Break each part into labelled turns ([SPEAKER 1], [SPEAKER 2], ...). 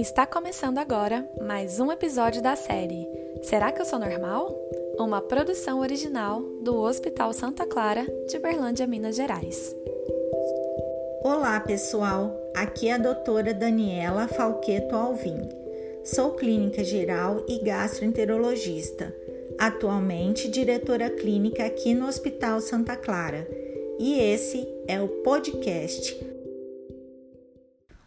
[SPEAKER 1] Está começando agora mais um episódio da série Será que eu sou normal? Uma produção original do Hospital Santa Clara de Berlândia, Minas Gerais.
[SPEAKER 2] Olá, pessoal. Aqui é a doutora Daniela Falqueto Alvim. Sou clínica geral e gastroenterologista. Atualmente diretora clínica aqui no Hospital Santa Clara. E esse é o podcast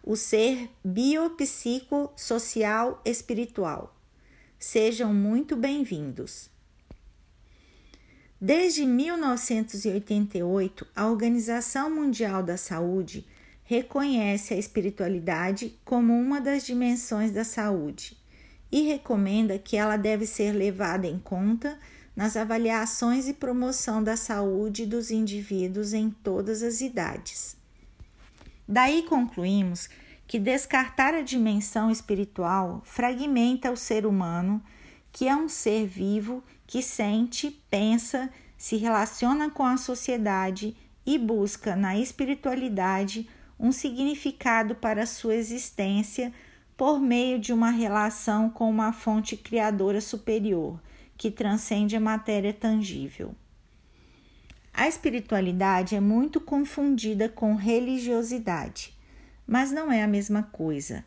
[SPEAKER 2] o ser biopsicossocial espiritual. Sejam muito bem-vindos. Desde 1988, a Organização Mundial da Saúde reconhece a espiritualidade como uma das dimensões da saúde e recomenda que ela deve ser levada em conta nas avaliações e promoção da saúde dos indivíduos em todas as idades. Daí concluímos que descartar a dimensão espiritual fragmenta o ser humano, que é um ser vivo que sente, pensa, se relaciona com a sociedade e busca na espiritualidade um significado para sua existência por meio de uma relação com uma fonte criadora superior que transcende a matéria tangível. A espiritualidade é muito confundida com religiosidade, mas não é a mesma coisa.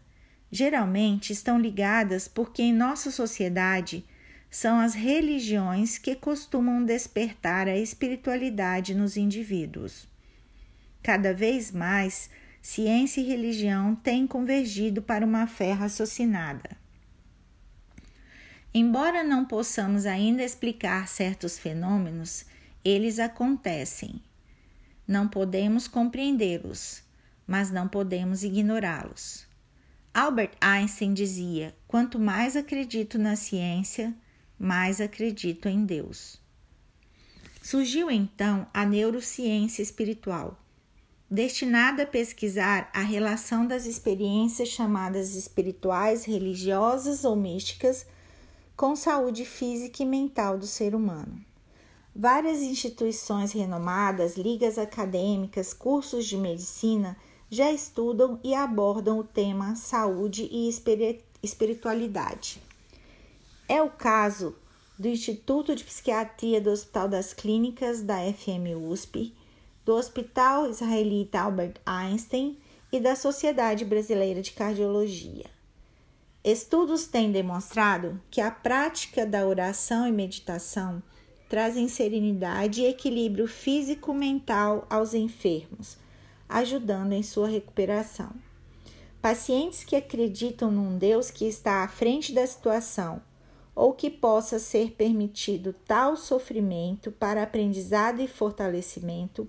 [SPEAKER 2] Geralmente estão ligadas porque em nossa sociedade são as religiões que costumam despertar a espiritualidade nos indivíduos. Cada vez mais, ciência e religião têm convergido para uma fé raciocinada. Embora não possamos ainda explicar certos fenômenos, eles acontecem. Não podemos compreendê-los, mas não podemos ignorá-los. Albert Einstein dizia: quanto mais acredito na ciência, mais acredito em Deus. Surgiu então a neurociência espiritual, destinada a pesquisar a relação das experiências chamadas espirituais, religiosas ou místicas com saúde física e mental do ser humano. Várias instituições renomadas, ligas acadêmicas, cursos de medicina já estudam e abordam o tema saúde e espiritualidade. É o caso do Instituto de Psiquiatria do Hospital das Clínicas da FM USP, do Hospital Israelita Albert Einstein e da Sociedade Brasileira de Cardiologia. Estudos têm demonstrado que a prática da oração e meditação trazem serenidade e equilíbrio físico-mental aos enfermos, ajudando em sua recuperação. Pacientes que acreditam num Deus que está à frente da situação ou que possa ser permitido tal sofrimento para aprendizado e fortalecimento,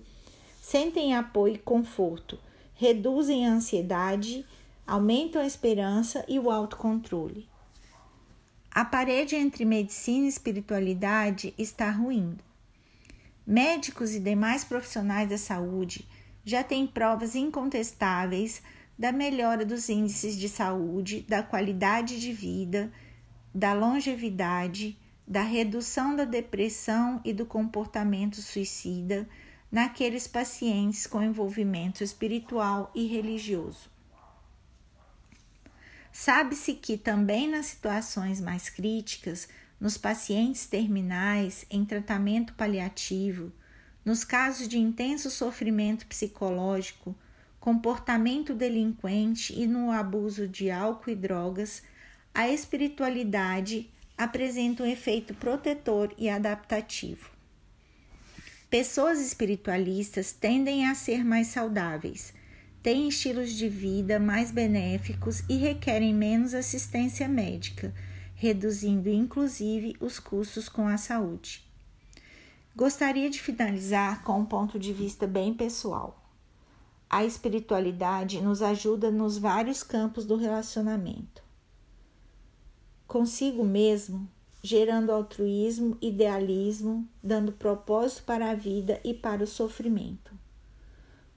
[SPEAKER 2] sentem apoio e conforto, reduzem a ansiedade, aumentam a esperança e o autocontrole. A parede entre medicina e espiritualidade está ruindo. Médicos e demais profissionais da saúde já têm provas incontestáveis da melhora dos índices de saúde, da qualidade de vida, da longevidade, da redução da depressão e do comportamento suicida naqueles pacientes com envolvimento espiritual e religioso. Sabe-se que também nas situações mais críticas, nos pacientes terminais em tratamento paliativo, nos casos de intenso sofrimento psicológico, comportamento delinquente e no abuso de álcool e drogas, a espiritualidade apresenta um efeito protetor e adaptativo. Pessoas espiritualistas tendem a ser mais saudáveis, têm estilos de vida mais benéficos e requerem menos assistência médica, reduzindo inclusive os custos com a saúde. Gostaria de finalizar com um ponto de vista bem pessoal. A espiritualidade nos ajuda nos vários campos do relacionamento. Consigo mesmo, gerando altruísmo, idealismo, dando propósito para a vida e para o sofrimento.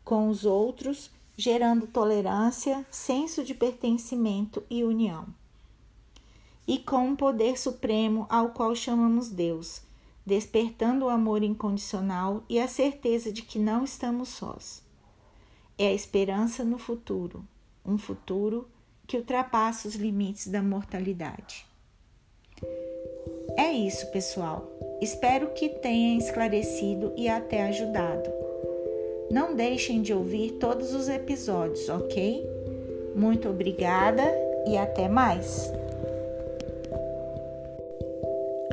[SPEAKER 2] Com os outros, gerando tolerância, senso de pertencimento e união. E com um poder supremo ao qual chamamos Deus, despertando o amor incondicional e a certeza de que não estamos sós. É a esperança no futuro, um futuro que ultrapassa os limites da mortalidade. É isso, pessoal. Espero que tenha esclarecido e até ajudado. Não deixem de ouvir todos os episódios, ok? Muito obrigada e até mais!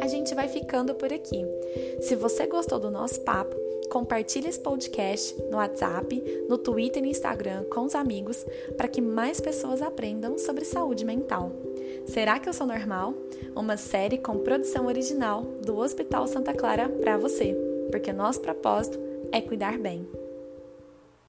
[SPEAKER 1] A gente vai ficando por aqui. Se você gostou do nosso papo, compartilhe esse podcast no WhatsApp, no Twitter e no Instagram com os amigos para que mais pessoas aprendam sobre saúde mental. Será que eu sou normal? Uma série com produção original do Hospital Santa Clara para você, porque nosso propósito é cuidar bem.